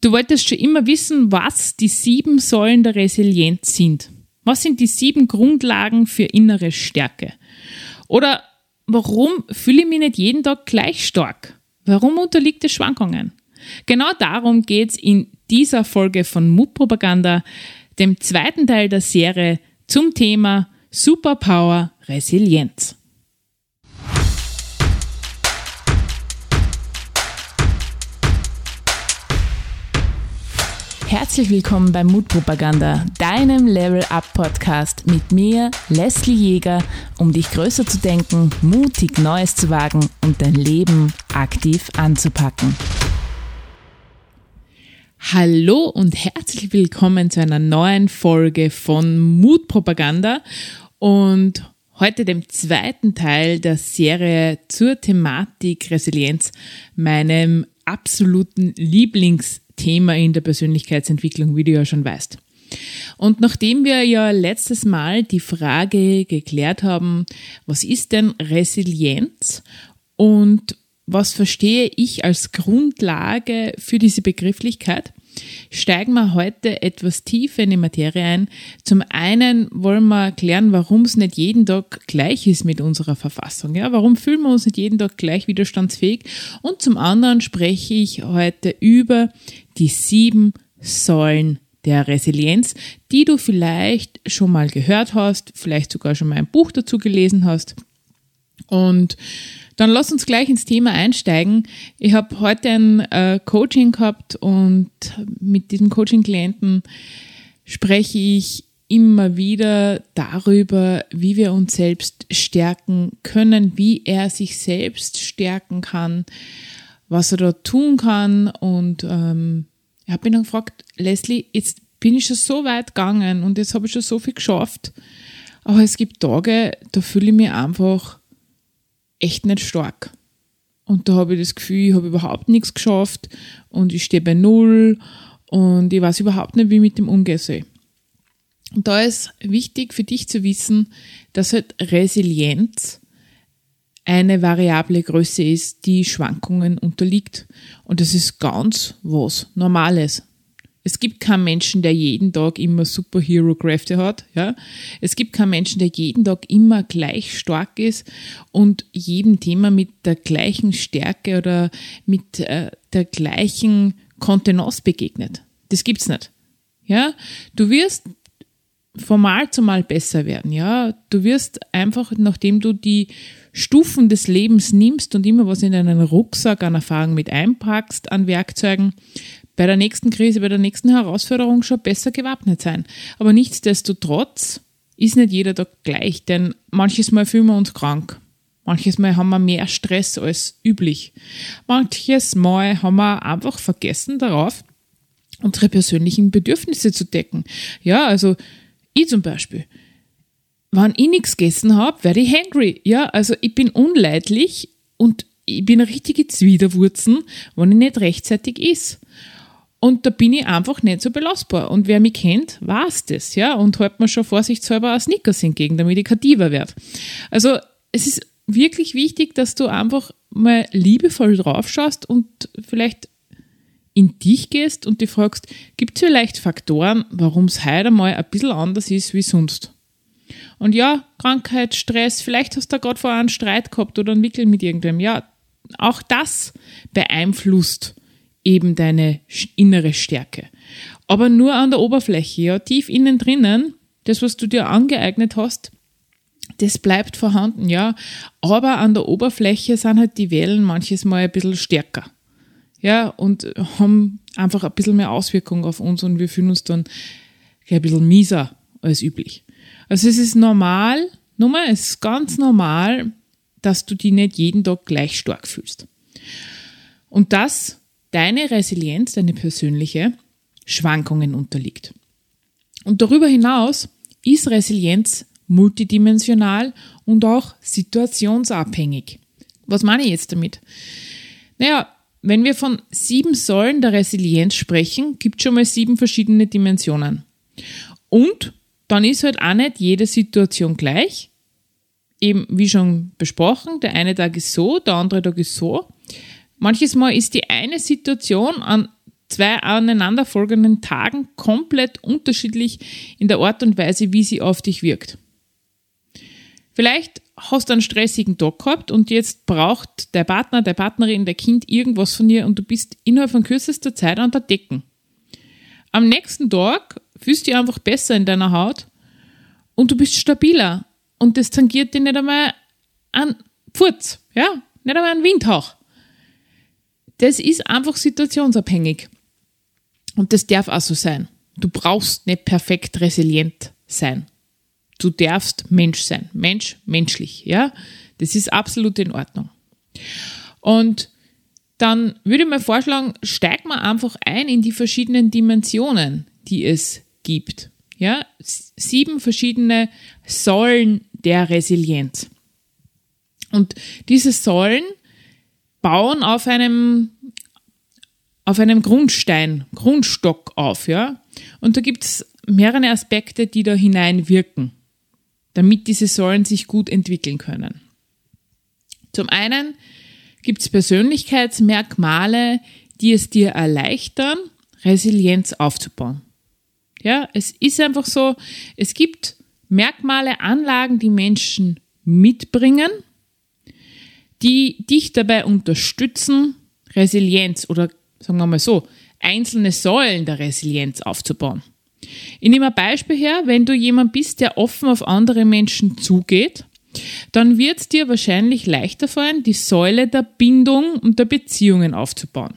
Du wolltest schon immer wissen, was die sieben Säulen der Resilienz sind. Was sind die sieben Grundlagen für innere Stärke? Oder warum fühle ich mich nicht jeden Tag gleich stark? Warum unterliegt es Schwankungen? Genau darum geht's in dieser Folge von Mutpropaganda, dem zweiten Teil der Serie zum Thema Superpower Resilienz. Herzlich willkommen bei Mutpropaganda, deinem Level Up Podcast mit mir, Leslie Jäger, um dich größer zu denken, mutig Neues zu wagen und dein Leben aktiv anzupacken. Hallo und herzlich willkommen zu einer neuen Folge von Mutpropaganda und heute dem zweiten Teil der Serie zur Thematik Resilienz, meinem absoluten Lieblings Thema in der Persönlichkeitsentwicklung, wie du ja schon weißt. Und nachdem wir ja letztes Mal die Frage geklärt haben, was ist denn Resilienz und was verstehe ich als Grundlage für diese Begrifflichkeit, steigen wir heute etwas tiefer in die Materie ein. Zum einen wollen wir klären, warum es nicht jeden Tag gleich ist mit unserer Verfassung. Ja? Warum fühlen wir uns nicht jeden Tag gleich widerstandsfähig? Und zum anderen spreche ich heute über die sieben Säulen der Resilienz, die du vielleicht schon mal gehört hast, vielleicht sogar schon mal ein Buch dazu gelesen hast. Und dann lass uns gleich ins Thema einsteigen. Ich habe heute ein äh, Coaching gehabt und mit diesem Coaching-Klienten spreche ich immer wieder darüber, wie wir uns selbst stärken können, wie er sich selbst stärken kann, was er da tun kann. Und ähm, ich habe ihn dann gefragt, Leslie, jetzt bin ich schon so weit gegangen und jetzt habe ich schon so viel geschafft. Aber es gibt Tage, da fühle ich mich einfach echt nicht stark. Und da habe ich das Gefühl, ich habe überhaupt nichts geschafft und ich stehe bei Null und ich weiß überhaupt nicht, wie ich mit dem umgehen soll. Und da ist wichtig für dich zu wissen, dass halt Resilienz eine variable Größe ist, die Schwankungen unterliegt. Und das ist ganz was Normales. Es gibt keinen Menschen, der jeden Tag immer Superhero-Kräfte hat. Ja? Es gibt keinen Menschen, der jeden Tag immer gleich stark ist und jedem Thema mit der gleichen Stärke oder mit äh, der gleichen Kontenance begegnet. Das gibt's nicht. Ja? Du wirst von Mal zu Mal besser werden. Ja? Du wirst einfach, nachdem du die Stufen des Lebens nimmst und immer was in deinen Rucksack an Erfahrung mit einpackst, an Werkzeugen, bei der nächsten Krise, bei der nächsten Herausforderung schon besser gewappnet sein. Aber nichtsdestotrotz ist nicht jeder Tag gleich, denn manches Mal fühlen wir uns krank. Manches Mal haben wir mehr Stress als üblich. Manches Mal haben wir einfach vergessen darauf, unsere persönlichen Bedürfnisse zu decken. Ja, also ich zum Beispiel. Wenn ich nichts gegessen habe, werde ich hungry. Ja, also ich bin unleidlich und ich bin eine richtige Zwiderwurzen, wenn ich nicht rechtzeitig is. Und da bin ich einfach nicht so belastbar. Und wer mich kennt, weiß das, ja, und hält mir schon vorsichtshalber ein Snickers entgegen, damit ich kativer werde. Also, es ist wirklich wichtig, dass du einfach mal liebevoll draufschaust und vielleicht in dich gehst und dich fragst, gibt es vielleicht Faktoren, warum es heute mal ein bisschen anders ist wie sonst? Und ja, Krankheit, Stress, vielleicht hast du gerade vorher einen Streit gehabt oder einen Wickel mit irgendwem. Ja, auch das beeinflusst eben deine innere Stärke. Aber nur an der Oberfläche, ja, tief innen drinnen, das, was du dir angeeignet hast, das bleibt vorhanden, ja. Aber an der Oberfläche sind halt die Wellen manches Mal ein bisschen stärker. Ja, und haben einfach ein bisschen mehr Auswirkungen auf uns und wir fühlen uns dann ein bisschen mieser als üblich. Also es ist normal, nochmal, es ist ganz normal, dass du dich nicht jeden Tag gleich stark fühlst. Und das deine Resilienz, deine persönliche, Schwankungen unterliegt. Und darüber hinaus ist Resilienz multidimensional und auch situationsabhängig. Was meine ich jetzt damit? Naja, wenn wir von sieben Säulen der Resilienz sprechen, gibt es schon mal sieben verschiedene Dimensionen. Und dann ist halt auch nicht jede Situation gleich. Eben, wie schon besprochen, der eine Tag ist so, der andere Tag ist so. Manches Mal ist die eine Situation an zwei aneinanderfolgenden Tagen komplett unterschiedlich in der Art und Weise, wie sie auf dich wirkt. Vielleicht hast du einen stressigen Tag gehabt und jetzt braucht der Partner, der Partnerin, der Kind irgendwas von dir und du bist innerhalb von kürzester Zeit an der Decken. Am nächsten Tag fühlst du dich einfach besser in deiner Haut und du bist stabiler und das tangiert dir nicht einmal an Furz, ja, nicht einmal ein Windhauch. Das ist einfach situationsabhängig. Und das darf auch so sein. Du brauchst nicht perfekt resilient sein. Du darfst Mensch sein. Mensch, menschlich, ja. Das ist absolut in Ordnung. Und dann würde ich mal vorschlagen, steig mal einfach ein in die verschiedenen Dimensionen, die es gibt. Ja, sieben verschiedene Säulen der Resilienz. Und diese Säulen bauen auf einem, auf einem Grundstein, Grundstock auf, ja. Und da gibt es mehrere Aspekte, die da hineinwirken, damit diese Säulen sich gut entwickeln können. Zum einen gibt es Persönlichkeitsmerkmale, die es dir erleichtern, Resilienz aufzubauen. Ja, es ist einfach so, es gibt Merkmale, Anlagen, die Menschen mitbringen, die dich dabei unterstützen, Resilienz oder sagen wir mal so, einzelne Säulen der Resilienz aufzubauen. Ich nehme ein Beispiel her, wenn du jemand bist, der offen auf andere Menschen zugeht, dann wird es dir wahrscheinlich leichter fallen, die Säule der Bindung und der Beziehungen aufzubauen.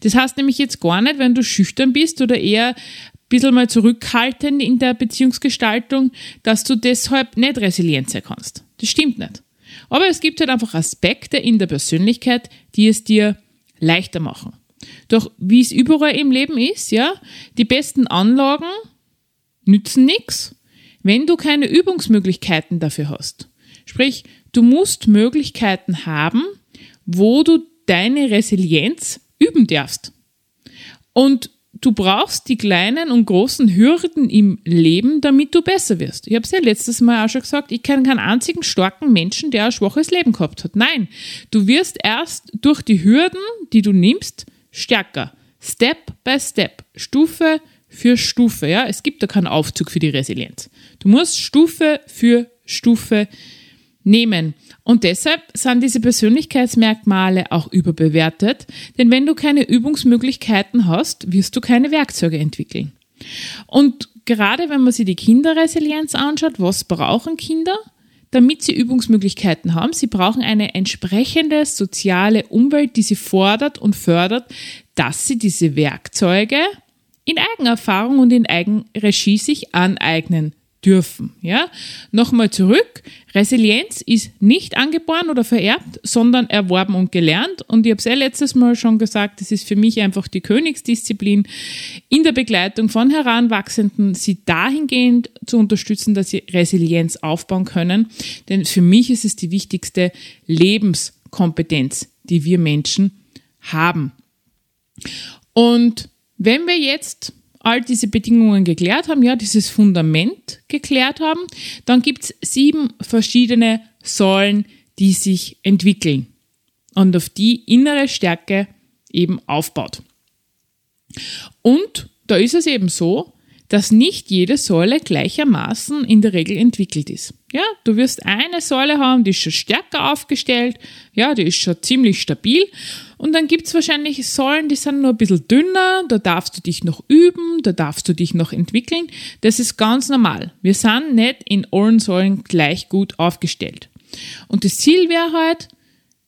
Das heißt nämlich jetzt gar nicht, wenn du schüchtern bist oder eher ein bisschen mal zurückhaltend in der Beziehungsgestaltung, dass du deshalb nicht resilient sein kannst. Das stimmt nicht. Aber es gibt halt einfach Aspekte in der Persönlichkeit, die es dir leichter machen. Doch wie es überall im Leben ist, ja, die besten Anlagen nützen nichts, wenn du keine Übungsmöglichkeiten dafür hast. Sprich, du musst Möglichkeiten haben, wo du deine Resilienz üben darfst. Und du brauchst die kleinen und großen Hürden im Leben, damit du besser wirst. Ich habe es ja letztes Mal auch schon gesagt, ich kenne keinen einzigen starken Menschen, der ein schwaches Leben gehabt hat. Nein, du wirst erst durch die Hürden, die du nimmst, stärker. Step by Step, Stufe für Stufe. Ja, es gibt da keinen Aufzug für die Resilienz. Du musst Stufe für Stufe nehmen. Und deshalb sind diese Persönlichkeitsmerkmale auch überbewertet, denn wenn du keine Übungsmöglichkeiten hast, wirst du keine Werkzeuge entwickeln. Und gerade wenn man sich die Kinderresilienz anschaut, was brauchen Kinder? Damit sie Übungsmöglichkeiten haben, sie brauchen eine entsprechende soziale Umwelt, die sie fordert und fördert, dass sie diese Werkzeuge in Eigenerfahrung und in Eigenregie sich aneignen dürfen. Ja? Nochmal zurück. Resilienz ist nicht angeboren oder vererbt, sondern erworben und gelernt. Und ich habe es ja letztes Mal schon gesagt, das ist für mich einfach die Königsdisziplin in der Begleitung von Heranwachsenden, sie dahingehend zu unterstützen, dass sie Resilienz aufbauen können. Denn für mich ist es die wichtigste Lebenskompetenz, die wir Menschen haben. Und wenn wir jetzt all diese Bedingungen geklärt haben, ja, dieses Fundament geklärt haben, dann gibt es sieben verschiedene Säulen, die sich entwickeln und auf die innere Stärke eben aufbaut. Und da ist es eben so, dass nicht jede Säule gleichermaßen in der Regel entwickelt ist. Ja, du wirst eine Säule haben, die ist schon stärker aufgestellt, ja, die ist schon ziemlich stabil. Und dann gibt's wahrscheinlich Säulen, die sind nur ein bisschen dünner, da darfst du dich noch üben, da darfst du dich noch entwickeln. Das ist ganz normal. Wir sind nicht in allen Säulen gleich gut aufgestellt. Und das Ziel wäre halt,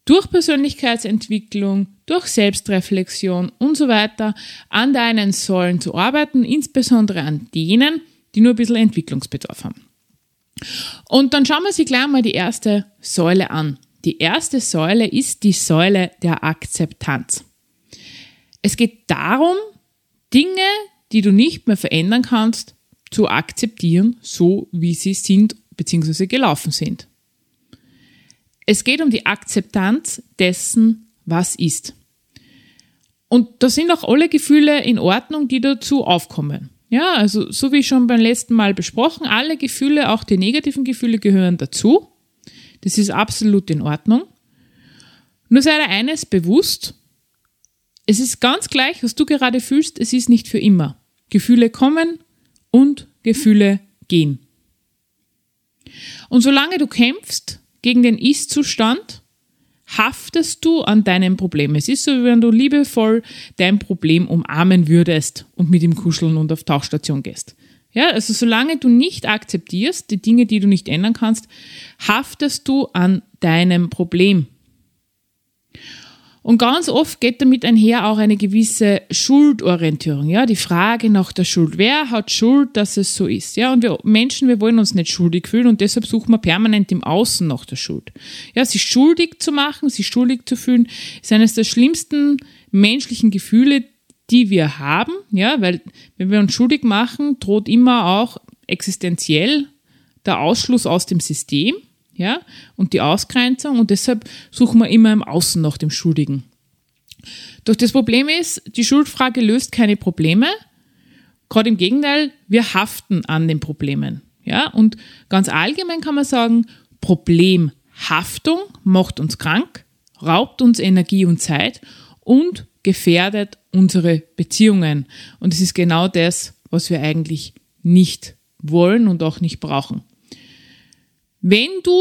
durch Persönlichkeitsentwicklung, durch Selbstreflexion und so weiter an deinen Säulen zu arbeiten, insbesondere an denen, die nur ein bisschen Entwicklungsbedarf haben. Und dann schauen wir sich gleich mal die erste Säule an. Die erste Säule ist die Säule der Akzeptanz. Es geht darum, Dinge, die du nicht mehr verändern kannst, zu akzeptieren, so wie sie sind bzw. gelaufen sind. Es geht um die Akzeptanz dessen, was ist. Und da sind auch alle Gefühle in Ordnung, die dazu aufkommen. Ja, also so wie schon beim letzten Mal besprochen, alle Gefühle, auch die negativen Gefühle gehören dazu. Das ist absolut in Ordnung. Nur sei dir eines bewusst, es ist ganz gleich, was du gerade fühlst, es ist nicht für immer. Gefühle kommen und Gefühle gehen. Und solange du kämpfst gegen den Ist-Zustand, haftest du an deinem Problem. Es ist so, wie wenn du liebevoll dein Problem umarmen würdest und mit ihm kuscheln und auf Tauchstation gehst. Ja, also solange du nicht akzeptierst, die Dinge, die du nicht ändern kannst, haftest du an deinem Problem. Und ganz oft geht damit einher auch eine gewisse Schuldorientierung, ja, die Frage nach der Schuld. Wer hat Schuld, dass es so ist? Ja, und wir Menschen, wir wollen uns nicht schuldig fühlen und deshalb suchen wir permanent im Außen nach der Schuld. Ja, sich schuldig zu machen, sich schuldig zu fühlen, ist eines der schlimmsten menschlichen Gefühle, die wir haben, ja, weil wenn wir uns schuldig machen, droht immer auch existenziell der Ausschluss aus dem System ja, und die Ausgrenzung und deshalb suchen wir immer im Außen nach dem Schuldigen. Doch das Problem ist, die Schuldfrage löst keine Probleme. Gerade im Gegenteil, wir haften an den Problemen. Ja, und ganz allgemein kann man sagen, Problemhaftung macht uns krank, raubt uns Energie und Zeit und gefährdet unsere Beziehungen. Und es ist genau das, was wir eigentlich nicht wollen und auch nicht brauchen. Wenn du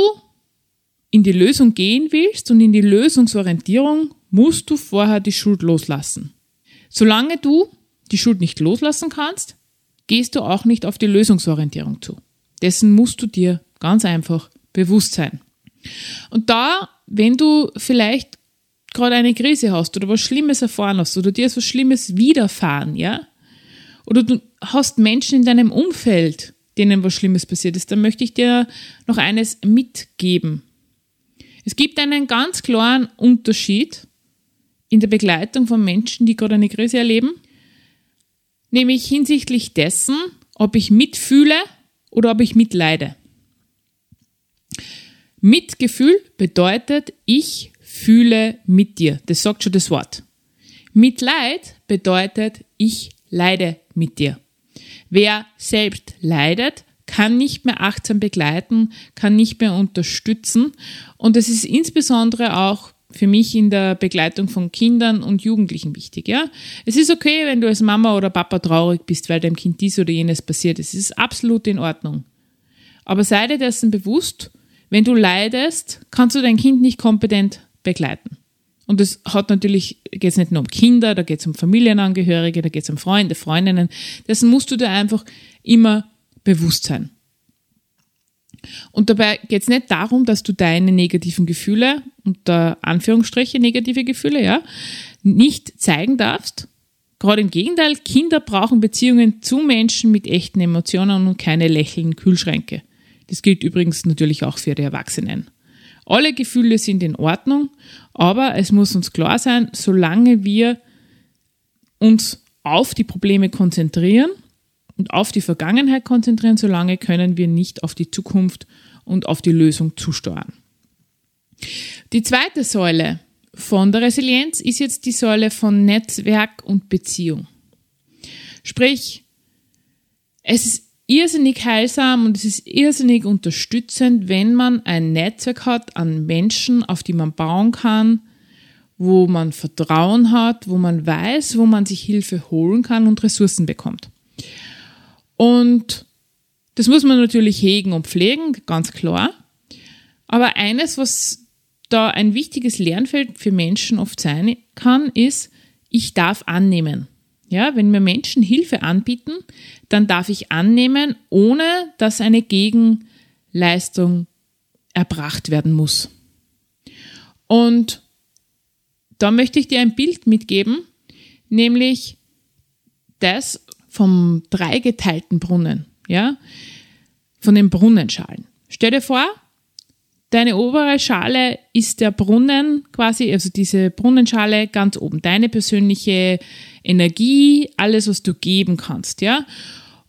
in die Lösung gehen willst und in die Lösungsorientierung, musst du vorher die Schuld loslassen. Solange du die Schuld nicht loslassen kannst, gehst du auch nicht auf die Lösungsorientierung zu. Dessen musst du dir ganz einfach bewusst sein. Und da, wenn du vielleicht gerade eine Krise hast oder was Schlimmes erfahren hast oder dir ist was Schlimmes widerfahren, ja, oder du hast Menschen in deinem Umfeld, denen was Schlimmes passiert ist, dann möchte ich dir noch eines mitgeben. Es gibt einen ganz klaren Unterschied in der Begleitung von Menschen, die gerade eine Krise erleben, nämlich hinsichtlich dessen, ob ich mitfühle oder ob ich mitleide. Mitgefühl bedeutet, ich fühle mit dir. Das sagt schon das Wort. Mitleid bedeutet, ich leide mit dir. Wer selbst leidet, kann nicht mehr achtsam begleiten, kann nicht mehr unterstützen. Und es ist insbesondere auch für mich in der Begleitung von Kindern und Jugendlichen wichtig. Ja? Es ist okay, wenn du als Mama oder Papa traurig bist, weil deinem Kind dies oder jenes passiert ist. Es ist absolut in Ordnung. Aber sei dir dessen bewusst, wenn du leidest, kannst du dein Kind nicht kompetent begleiten. Und es hat natürlich, geht es nicht nur um Kinder, da geht es um Familienangehörige, da geht es um Freunde, Freundinnen. Dessen musst du dir einfach immer bewusst sein. Und dabei geht es nicht darum, dass du deine negativen Gefühle, unter Anführungsstriche negative Gefühle, ja, nicht zeigen darfst. Gerade im Gegenteil, Kinder brauchen Beziehungen zu Menschen mit echten Emotionen und keine lächelnden Kühlschränke. Das gilt übrigens natürlich auch für die Erwachsenen. Alle Gefühle sind in Ordnung, aber es muss uns klar sein, solange wir uns auf die Probleme konzentrieren und auf die Vergangenheit konzentrieren, solange können wir nicht auf die Zukunft und auf die Lösung zusteuern. Die zweite Säule von der Resilienz ist jetzt die Säule von Netzwerk und Beziehung. Sprich, es ist irrsinnig heilsam und es ist irrsinnig unterstützend, wenn man ein Netzwerk hat an Menschen, auf die man bauen kann, wo man Vertrauen hat, wo man weiß, wo man sich Hilfe holen kann und Ressourcen bekommt. Und das muss man natürlich hegen und pflegen, ganz klar. Aber eines, was da ein wichtiges Lernfeld für Menschen oft sein kann, ist, ich darf annehmen. Ja, wenn mir Menschen Hilfe anbieten, dann darf ich annehmen, ohne dass eine Gegenleistung erbracht werden muss. Und da möchte ich dir ein Bild mitgeben, nämlich das vom dreigeteilten Brunnen, ja, von den Brunnenschalen. Stell dir vor, Deine obere Schale ist der Brunnen quasi, also diese Brunnenschale ganz oben, deine persönliche Energie, alles, was du geben kannst, ja.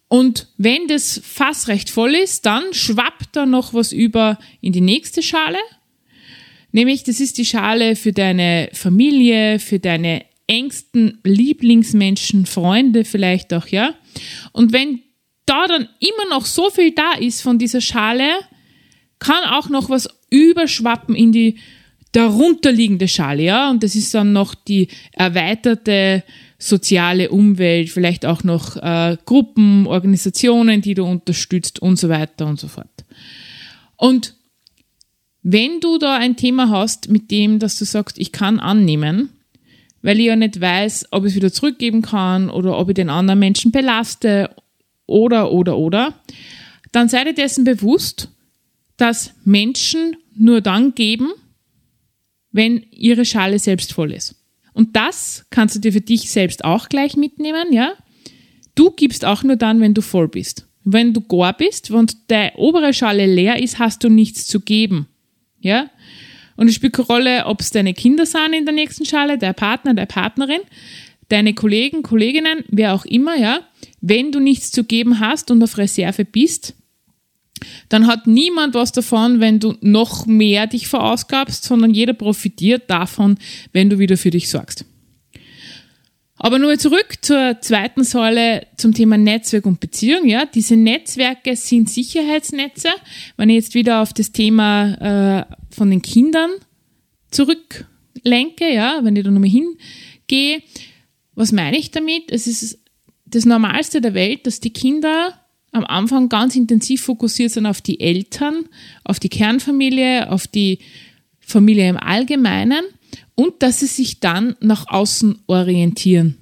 Und wenn das Fass recht voll ist, dann schwappt da noch was über in die nächste Schale. Nämlich, das ist die Schale für deine Familie, für deine engsten Lieblingsmenschen, Freunde vielleicht auch, ja. Und wenn da dann immer noch so viel da ist von dieser Schale, kann auch noch was überschwappen in die darunterliegende Schale, ja, und das ist dann noch die erweiterte soziale Umwelt, vielleicht auch noch äh, Gruppen, Organisationen, die du unterstützt und so weiter und so fort. Und wenn du da ein Thema hast, mit dem, dass du sagst, ich kann annehmen, weil ich ja nicht weiß, ob ich es wieder zurückgeben kann oder ob ich den anderen Menschen belaste oder, oder, oder, dann sei dir dessen bewusst, dass Menschen nur dann geben, wenn ihre Schale selbst voll ist. Und das kannst du dir für dich selbst auch gleich mitnehmen, ja? Du gibst auch nur dann, wenn du voll bist. Wenn du gar bist und deine obere Schale leer ist, hast du nichts zu geben, ja? Und es spielt keine Rolle, ob es deine Kinder sind in der nächsten Schale, der Partner, der Partnerin, deine Kollegen, Kolleginnen, wer auch immer, ja? Wenn du nichts zu geben hast und auf Reserve bist, dann hat niemand was davon, wenn du noch mehr dich verausgabst, sondern jeder profitiert davon, wenn du wieder für dich sorgst. Aber nur zurück zur zweiten Säule zum Thema Netzwerk und Beziehung. Ja, diese Netzwerke sind Sicherheitsnetze. Wenn ich jetzt wieder auf das Thema äh, von den Kindern zurücklenke, ja, wenn ich da nochmal hingehe, was meine ich damit? Es ist das Normalste der Welt, dass die Kinder am Anfang ganz intensiv fokussiert sind auf die Eltern, auf die Kernfamilie, auf die Familie im Allgemeinen und dass sie sich dann nach außen orientieren.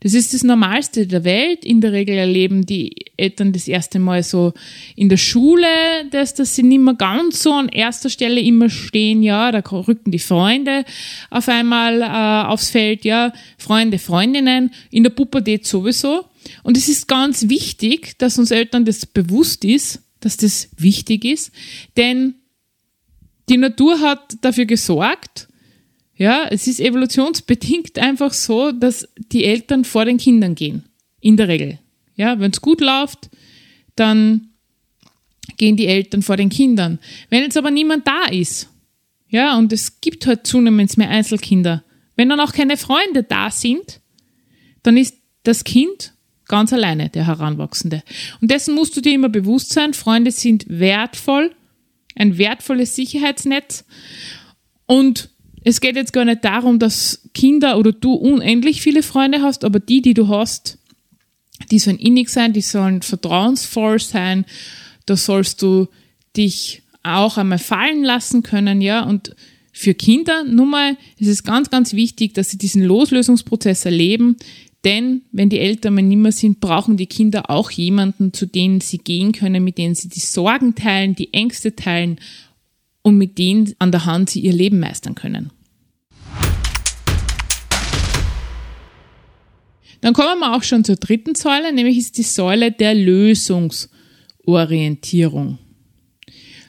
Das ist das Normalste der Welt. In der Regel erleben die Eltern das erste Mal so in der Schule, dass, dass sie nicht mehr ganz so an erster Stelle immer stehen. Ja, da rücken die Freunde auf einmal äh, aufs Feld. Ja, Freunde, Freundinnen. In der Pubertät sowieso. Und es ist ganz wichtig, dass uns Eltern das bewusst ist, dass das wichtig ist, denn die Natur hat dafür gesorgt, ja, es ist evolutionsbedingt einfach so, dass die Eltern vor den Kindern gehen. In der Regel. Ja, wenn es gut läuft, dann gehen die Eltern vor den Kindern. Wenn jetzt aber niemand da ist, ja, und es gibt halt zunehmend mehr Einzelkinder, wenn dann auch keine Freunde da sind, dann ist das Kind Ganz alleine, der Heranwachsende. Und dessen musst du dir immer bewusst sein. Freunde sind wertvoll, ein wertvolles Sicherheitsnetz. Und es geht jetzt gar nicht darum, dass Kinder oder du unendlich viele Freunde hast, aber die, die du hast, die sollen innig sein, die sollen vertrauensvoll sein. Da sollst du dich auch einmal fallen lassen können, ja. Und für Kinder, nun mal, ist es ganz, ganz wichtig, dass sie diesen Loslösungsprozess erleben, denn wenn die Eltern mal nimmer sind, brauchen die Kinder auch jemanden, zu denen sie gehen können, mit denen sie die Sorgen teilen, die Ängste teilen und mit denen an der Hand sie ihr Leben meistern können. Dann kommen wir auch schon zur dritten Säule, nämlich ist die Säule der Lösungsorientierung.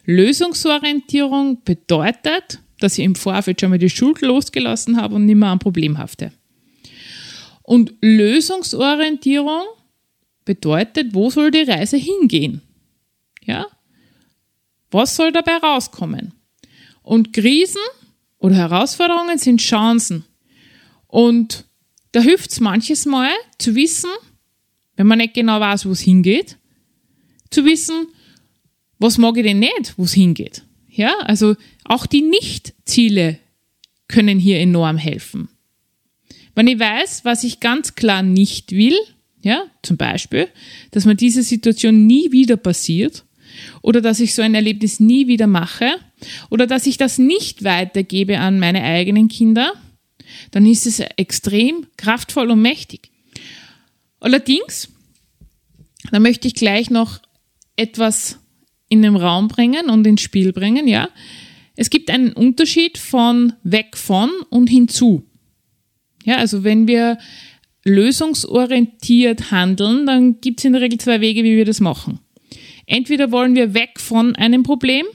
Lösungsorientierung bedeutet, dass ich im Vorfeld schon mal die Schuld losgelassen habe und nicht mehr ein Problem hafte. Und Lösungsorientierung bedeutet, wo soll die Reise hingehen? Ja? Was soll dabei rauskommen? Und Krisen oder Herausforderungen sind Chancen. Und da hilft es manches Mal zu wissen, wenn man nicht genau weiß, wo es hingeht, zu wissen, was mag ich denn nicht, wo es hingeht. Ja, also auch die Nicht-Ziele können hier enorm helfen. Wenn ich weiß, was ich ganz klar nicht will, ja, zum Beispiel, dass mir diese Situation nie wieder passiert oder dass ich so ein Erlebnis nie wieder mache oder dass ich das nicht weitergebe an meine eigenen Kinder, dann ist es extrem kraftvoll und mächtig. Allerdings, da möchte ich gleich noch etwas in den Raum bringen und ins Spiel bringen, ja. Es gibt einen Unterschied von weg von und hinzu. Ja, also wenn wir lösungsorientiert handeln, dann gibt es in der Regel zwei Wege, wie wir das machen. Entweder wollen wir weg von einem Problem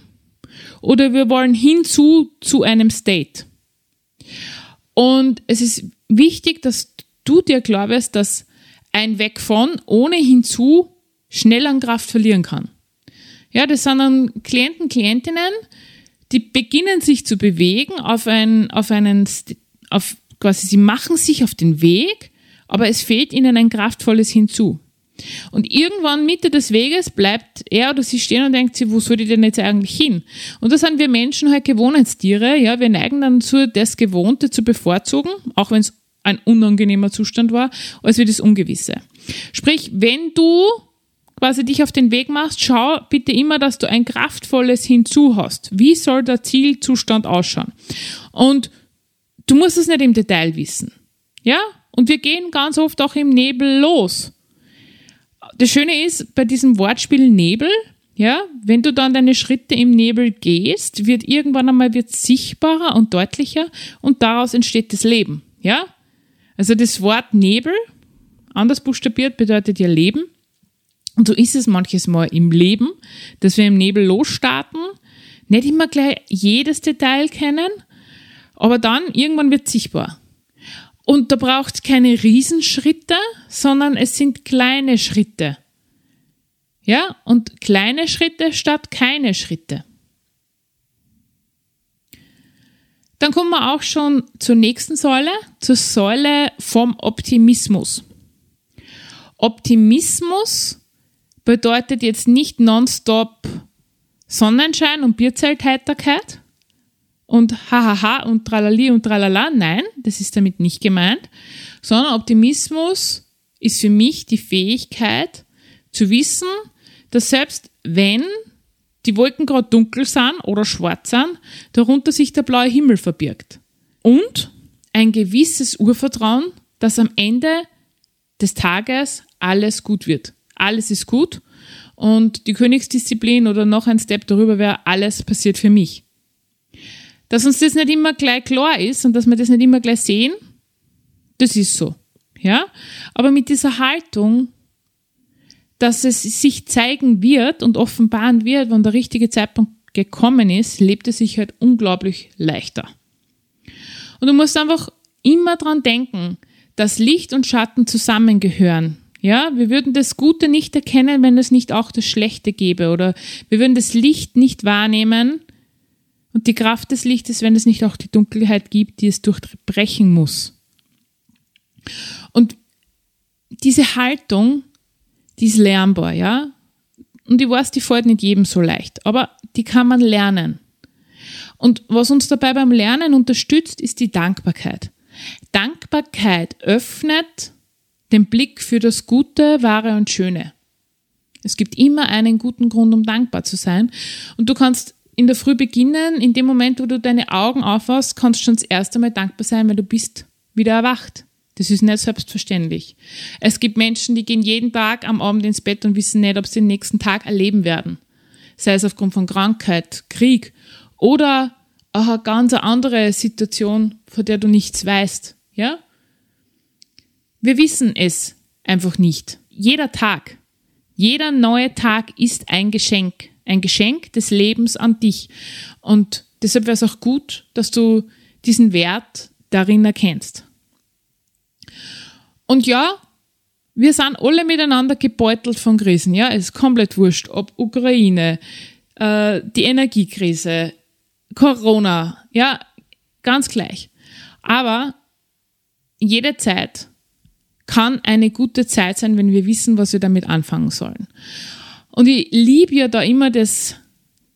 oder wir wollen hinzu zu einem State. Und es ist wichtig, dass du dir klar wirst, dass ein Weg von ohne hinzu schnell an Kraft verlieren kann. Ja, das sind dann Klienten, Klientinnen, die beginnen sich zu bewegen auf, ein, auf einen, auf quasi, sie machen sich auf den Weg, aber es fehlt ihnen ein kraftvolles hinzu. Und irgendwann Mitte des Weges bleibt er oder sie stehen und denkt sich, wo soll ich denn jetzt eigentlich hin? Und da sind wir Menschen halt Gewohnheitstiere, ja, wir neigen dann zu, das Gewohnte zu bevorzugen, auch wenn es ein unangenehmer Zustand war, als wie das Ungewisse. Sprich, wenn du quasi dich auf den Weg machst, schau bitte immer, dass du ein kraftvolles Hinzu hast. Wie soll der Zielzustand ausschauen? Und du musst es nicht im Detail wissen. Ja? Und wir gehen ganz oft auch im Nebel los. Das Schöne ist bei diesem Wortspiel Nebel, ja, wenn du dann deine Schritte im Nebel gehst, wird irgendwann einmal wird sichtbarer und deutlicher und daraus entsteht das Leben, ja? Also das Wort Nebel, anders buchstabiert, bedeutet ja Leben. Und so ist es manches Mal im Leben, dass wir im Nebel losstarten, nicht immer gleich jedes Detail kennen, aber dann irgendwann wird sichtbar. Und da braucht es keine Riesenschritte, sondern es sind kleine Schritte. Ja, und kleine Schritte statt keine Schritte. Dann kommen wir auch schon zur nächsten Säule, zur Säule vom Optimismus. Optimismus bedeutet jetzt nicht nonstop Sonnenschein und Bierzeltheiterkeit und hahaha und tralali und tralala. Nein, das ist damit nicht gemeint, sondern Optimismus ist für mich die Fähigkeit zu wissen, dass selbst wenn die Wolken gerade dunkel sind oder schwarz sind, darunter sich der blaue Himmel verbirgt. Und ein gewisses Urvertrauen, dass am Ende des Tages alles gut wird. Alles ist gut und die Königsdisziplin oder noch ein Step darüber wäre, alles passiert für mich. Dass uns das nicht immer gleich klar ist und dass wir das nicht immer gleich sehen, das ist so. Ja? Aber mit dieser Haltung, dass es sich zeigen wird und offenbaren wird, wann der richtige Zeitpunkt gekommen ist, lebt es sich halt unglaublich leichter. Und du musst einfach immer dran denken, dass Licht und Schatten zusammengehören. Ja, wir würden das Gute nicht erkennen, wenn es nicht auch das Schlechte gäbe oder wir würden das Licht nicht wahrnehmen und die Kraft des Lichtes, wenn es nicht auch die Dunkelheit gibt, die es durchbrechen muss. Und diese Haltung, die ist lernbar, ja. Und ich weiß, die fällt nicht jedem so leicht, aber die kann man lernen. Und was uns dabei beim Lernen unterstützt, ist die Dankbarkeit. Dankbarkeit öffnet den Blick für das Gute, Wahre und Schöne. Es gibt immer einen guten Grund, um dankbar zu sein. Und du kannst in der Früh beginnen, in dem Moment, wo du deine Augen aufhast, kannst du schon das erste Mal dankbar sein, weil du bist wieder erwacht. Das ist nicht selbstverständlich. Es gibt Menschen, die gehen jeden Tag am Abend ins Bett und wissen nicht, ob sie den nächsten Tag erleben werden. Sei es aufgrund von Krankheit, Krieg oder auch eine ganz andere Situation, von der du nichts weißt. Ja? Wir wissen es einfach nicht. Jeder Tag, jeder neue Tag ist ein Geschenk. Ein Geschenk des Lebens an dich. Und deshalb wäre es auch gut, dass du diesen Wert darin erkennst. Und ja, wir sind alle miteinander gebeutelt von Krisen. Ja, es ist komplett wurscht, ob Ukraine, äh, die Energiekrise, Corona, ja, ganz gleich. Aber jede Zeit kann eine gute Zeit sein, wenn wir wissen, was wir damit anfangen sollen. Und ich liebe ja da immer das,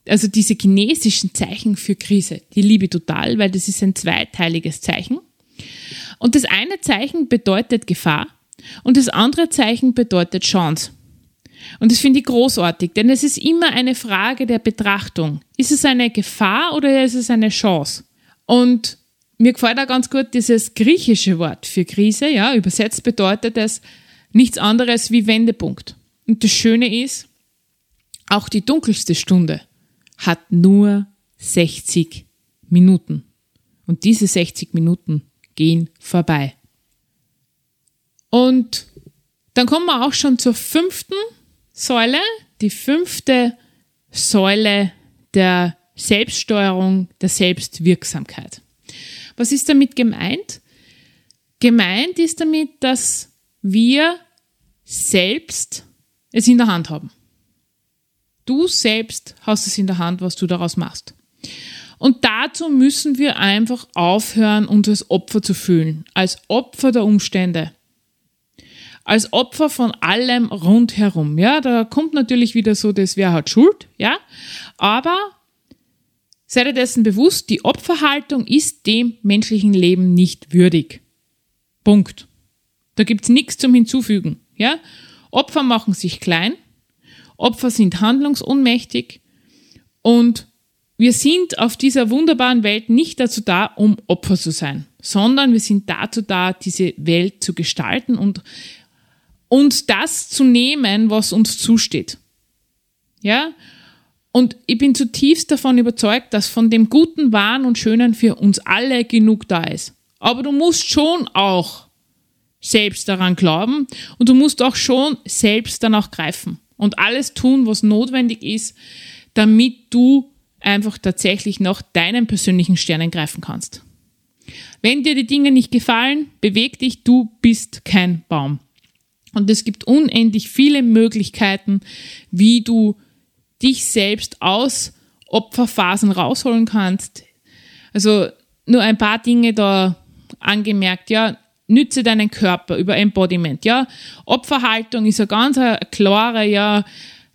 also diese chinesischen Zeichen für Krise. Die liebe ich total, weil das ist ein zweiteiliges Zeichen. Und das eine Zeichen bedeutet Gefahr und das andere Zeichen bedeutet Chance. Und das finde ich großartig, denn es ist immer eine Frage der Betrachtung. Ist es eine Gefahr oder ist es eine Chance? Und mir gefällt auch ganz gut dieses griechische Wort für Krise, ja, übersetzt bedeutet es nichts anderes wie Wendepunkt. Und das Schöne ist, auch die dunkelste Stunde hat nur 60 Minuten. Und diese 60 Minuten gehen vorbei. Und dann kommen wir auch schon zur fünften Säule, die fünfte Säule der Selbststeuerung, der Selbstwirksamkeit. Was ist damit gemeint? Gemeint ist damit, dass wir selbst es in der Hand haben. Du selbst hast es in der Hand, was du daraus machst. Und dazu müssen wir einfach aufhören, uns als Opfer zu fühlen, als Opfer der Umstände. als Opfer von allem rundherum. Ja, da kommt natürlich wieder so, das wer hat Schuld, ja. Aber sei dir dessen bewusst, die Opferhaltung ist dem menschlichen Leben nicht würdig. Punkt. Da gibt's nichts zum Hinzufügen, ja. Opfer machen sich klein, Opfer sind handlungsohnmächtig und wir sind auf dieser wunderbaren Welt nicht dazu da, um Opfer zu sein, sondern wir sind dazu da, diese Welt zu gestalten und uns das zu nehmen, was uns zusteht. Ja? Und ich bin zutiefst davon überzeugt, dass von dem Guten, Wahren und Schönen für uns alle genug da ist. Aber du musst schon auch selbst daran glauben und du musst auch schon selbst danach greifen und alles tun, was notwendig ist, damit du einfach tatsächlich nach deinen persönlichen Sternen greifen kannst. Wenn dir die Dinge nicht gefallen, beweg dich, du bist kein Baum. Und es gibt unendlich viele Möglichkeiten, wie du dich selbst aus Opferphasen rausholen kannst. Also nur ein paar Dinge da angemerkt, ja, nütze deinen Körper über Embodiment, ja. Opferhaltung ist eine ganz klare, ja,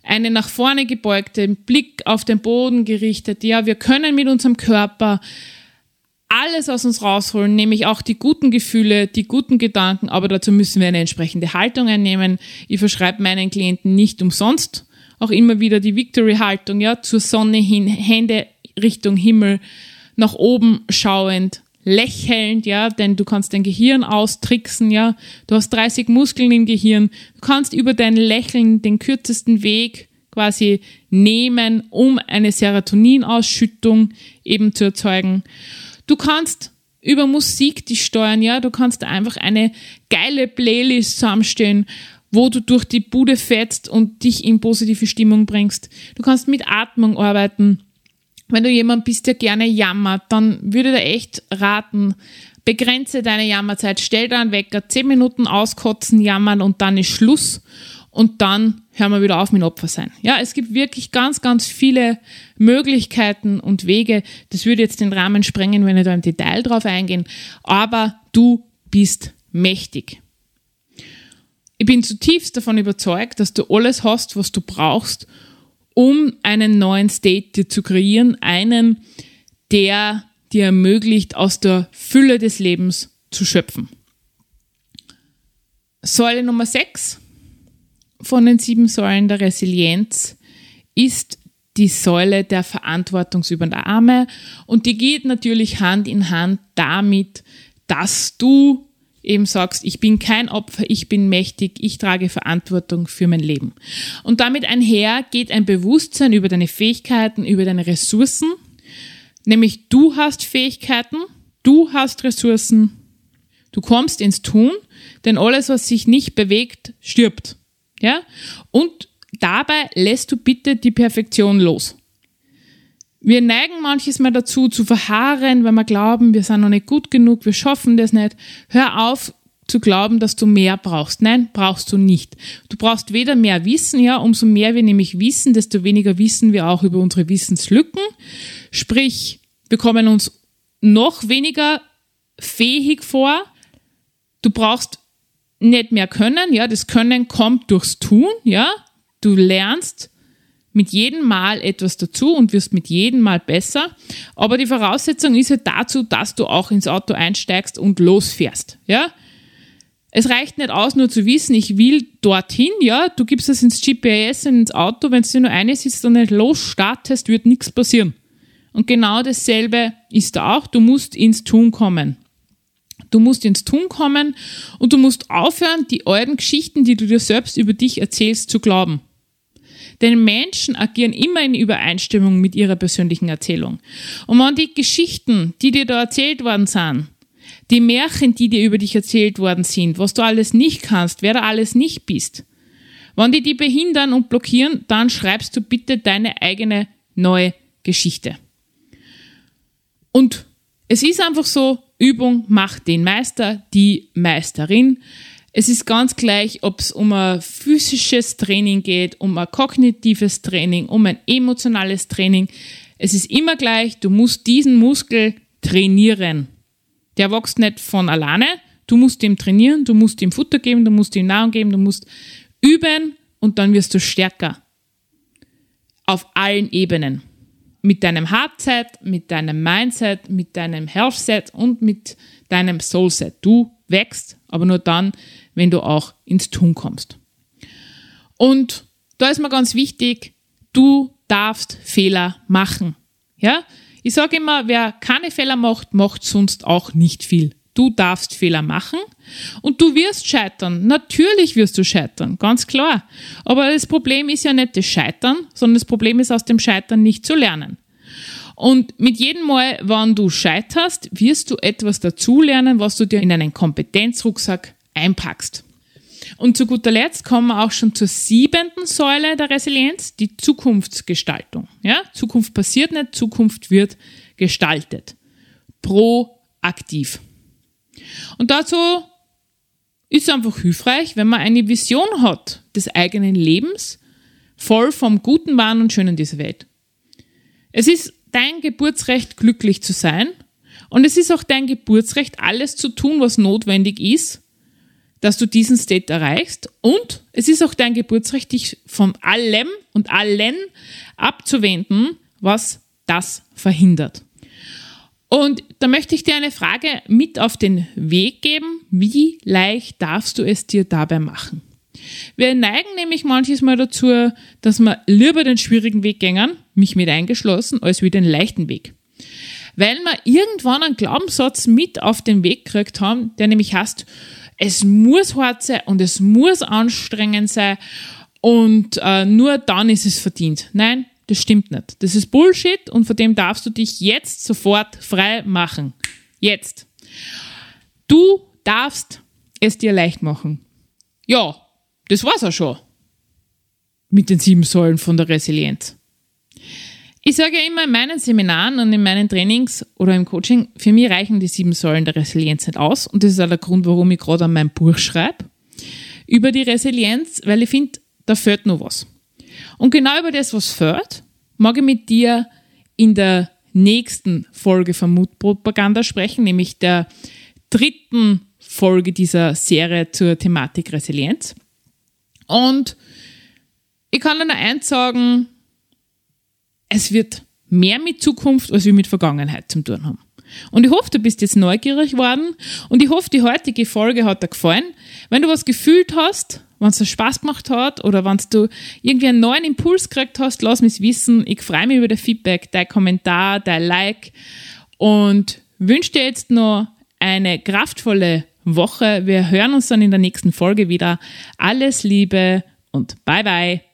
eine nach vorne gebeugte, Blick auf den Boden gerichtet. Ja, wir können mit unserem Körper alles aus uns rausholen, nämlich auch die guten Gefühle, die guten Gedanken, aber dazu müssen wir eine entsprechende Haltung einnehmen. Ich verschreibe meinen Klienten nicht umsonst auch immer wieder die Victory-Haltung, ja, zur Sonne hin, Hände Richtung Himmel, nach oben schauend, lächelnd, ja, denn du kannst dein Gehirn austricksen, ja. Du hast 30 Muskeln im Gehirn. Du kannst über dein Lächeln den kürzesten Weg quasi nehmen, um eine Serotoninausschüttung eben zu erzeugen. Du kannst über Musik die steuern, ja. Du kannst einfach eine geile Playlist zusammenstellen, wo du durch die Bude fetzt und dich in positive Stimmung bringst. Du kannst mit Atmung arbeiten wenn du jemand bist, der gerne jammert, dann würde ich dir echt raten, begrenze deine Jammerzeit, stell dir einen Wecker, zehn Minuten auskotzen, jammern und dann ist Schluss und dann hören wir wieder auf mit Opfer sein. Ja, es gibt wirklich ganz, ganz viele Möglichkeiten und Wege. Das würde jetzt den Rahmen sprengen, wenn ich da im Detail drauf eingehen. Aber du bist mächtig. Ich bin zutiefst davon überzeugt, dass du alles hast, was du brauchst, um einen neuen State zu kreieren, einen, der dir ermöglicht, aus der Fülle des Lebens zu schöpfen. Säule Nummer 6 von den sieben Säulen der Resilienz ist die Säule der Verantwortungsübernahme und die geht natürlich Hand in Hand damit, dass du eben sagst, ich bin kein Opfer, ich bin mächtig, ich trage Verantwortung für mein Leben. Und damit einher geht ein Bewusstsein über deine Fähigkeiten, über deine Ressourcen, nämlich du hast Fähigkeiten, du hast Ressourcen, du kommst ins Tun, denn alles, was sich nicht bewegt, stirbt. Ja? Und dabei lässt du bitte die Perfektion los. Wir neigen manches Mal dazu, zu verharren, weil wir glauben, wir sind noch nicht gut genug, wir schaffen das nicht. Hör auf zu glauben, dass du mehr brauchst. Nein, brauchst du nicht. Du brauchst weder mehr Wissen, ja, umso mehr wir nämlich wissen, desto weniger wissen wir auch über unsere Wissenslücken. Sprich, wir kommen uns noch weniger fähig vor. Du brauchst nicht mehr können, ja, das Können kommt durchs Tun, ja. Du lernst mit jedem Mal etwas dazu und wirst mit jedem Mal besser. Aber die Voraussetzung ist ja dazu, dass du auch ins Auto einsteigst und losfährst. Ja? Es reicht nicht aus, nur zu wissen, ich will dorthin, ja, du gibst das ins GPS und ins Auto, wenn du nur eine sitzt und nicht losstartest, wird nichts passieren. Und genau dasselbe ist da auch, du musst ins Tun kommen. Du musst ins Tun kommen und du musst aufhören, die alten Geschichten, die du dir selbst über dich erzählst, zu glauben. Denn Menschen agieren immer in Übereinstimmung mit ihrer persönlichen Erzählung. Und wenn die Geschichten, die dir da erzählt worden sind, die Märchen, die dir über dich erzählt worden sind, was du alles nicht kannst, wer du alles nicht bist, wenn die die behindern und blockieren, dann schreibst du bitte deine eigene neue Geschichte. Und es ist einfach so, Übung macht den Meister, die Meisterin. Es ist ganz gleich, ob es um ein physisches Training geht, um ein kognitives Training, um ein emotionales Training. Es ist immer gleich, du musst diesen Muskel trainieren. Der wächst nicht von alleine, Du musst ihm trainieren, du musst ihm Futter geben, du musst ihm Nahrung geben, du musst üben und dann wirst du stärker. Auf allen Ebenen. Mit deinem Hardset, mit deinem Mindset, mit deinem Healthset und mit deinem Soulset. Du wächst, aber nur dann, wenn du auch ins Tun kommst. Und da ist mir ganz wichtig, du darfst Fehler machen. Ja? Ich sage immer, wer keine Fehler macht, macht sonst auch nicht viel. Du darfst Fehler machen und du wirst scheitern. Natürlich wirst du scheitern, ganz klar. Aber das Problem ist ja nicht das Scheitern, sondern das Problem ist aus dem Scheitern nicht zu lernen. Und mit jedem Mal, wann du scheiterst, wirst du etwas dazulernen, was du dir in einen Kompetenzrucksack einpackst. Und zu guter Letzt kommen wir auch schon zur siebenten Säule der Resilienz, die Zukunftsgestaltung. Ja? Zukunft passiert nicht, Zukunft wird gestaltet. Proaktiv. Und dazu ist es einfach hilfreich, wenn man eine Vision hat des eigenen Lebens, voll vom Guten, Wahren und Schönen dieser Welt. Es ist dein Geburtsrecht, glücklich zu sein. Und es ist auch dein Geburtsrecht, alles zu tun, was notwendig ist, dass du diesen State erreichst. Und es ist auch dein Geburtsrecht, dich von allem und allen abzuwenden, was das verhindert. Und da möchte ich dir eine Frage mit auf den Weg geben. Wie leicht darfst du es dir dabei machen? Wir neigen nämlich manches Mal dazu, dass wir lieber den schwierigen Weg gängen, mich mit eingeschlossen, als wie den leichten Weg. Weil wir irgendwann einen Glaubenssatz mit auf den Weg gekriegt haben, der nämlich heißt, es muss hart sein und es muss anstrengend sein und äh, nur dann ist es verdient. Nein, das stimmt nicht. Das ist Bullshit und von dem darfst du dich jetzt sofort frei machen. Jetzt. Du darfst es dir leicht machen. Ja, das war's auch schon. Mit den sieben Säulen von der Resilienz. Ich sage ja immer in meinen Seminaren und in meinen Trainings oder im Coaching, für mich reichen die sieben Säulen der Resilienz nicht aus. Und das ist auch der Grund, warum ich gerade an meinem Buch schreibe. Über die Resilienz, weil ich finde, da fehlt noch was. Und genau über das, was fehlt, mag ich mit dir in der nächsten Folge von Mutpropaganda sprechen, nämlich der dritten Folge dieser Serie zur Thematik Resilienz. Und ich kann dir nur eins sagen, es wird mehr mit Zukunft als wir mit Vergangenheit zu tun haben. Und ich hoffe, du bist jetzt neugierig geworden und ich hoffe, die heutige Folge hat dir gefallen. Wenn du was gefühlt hast, wenn es dir Spaß gemacht hat oder wenn du irgendwie einen neuen Impuls gekriegt hast, lass mich wissen. Ich freue mich über dein Feedback, dein Kommentar, dein Like und wünsche dir jetzt noch eine kraftvolle Woche. Wir hören uns dann in der nächsten Folge wieder. Alles Liebe und bye bye.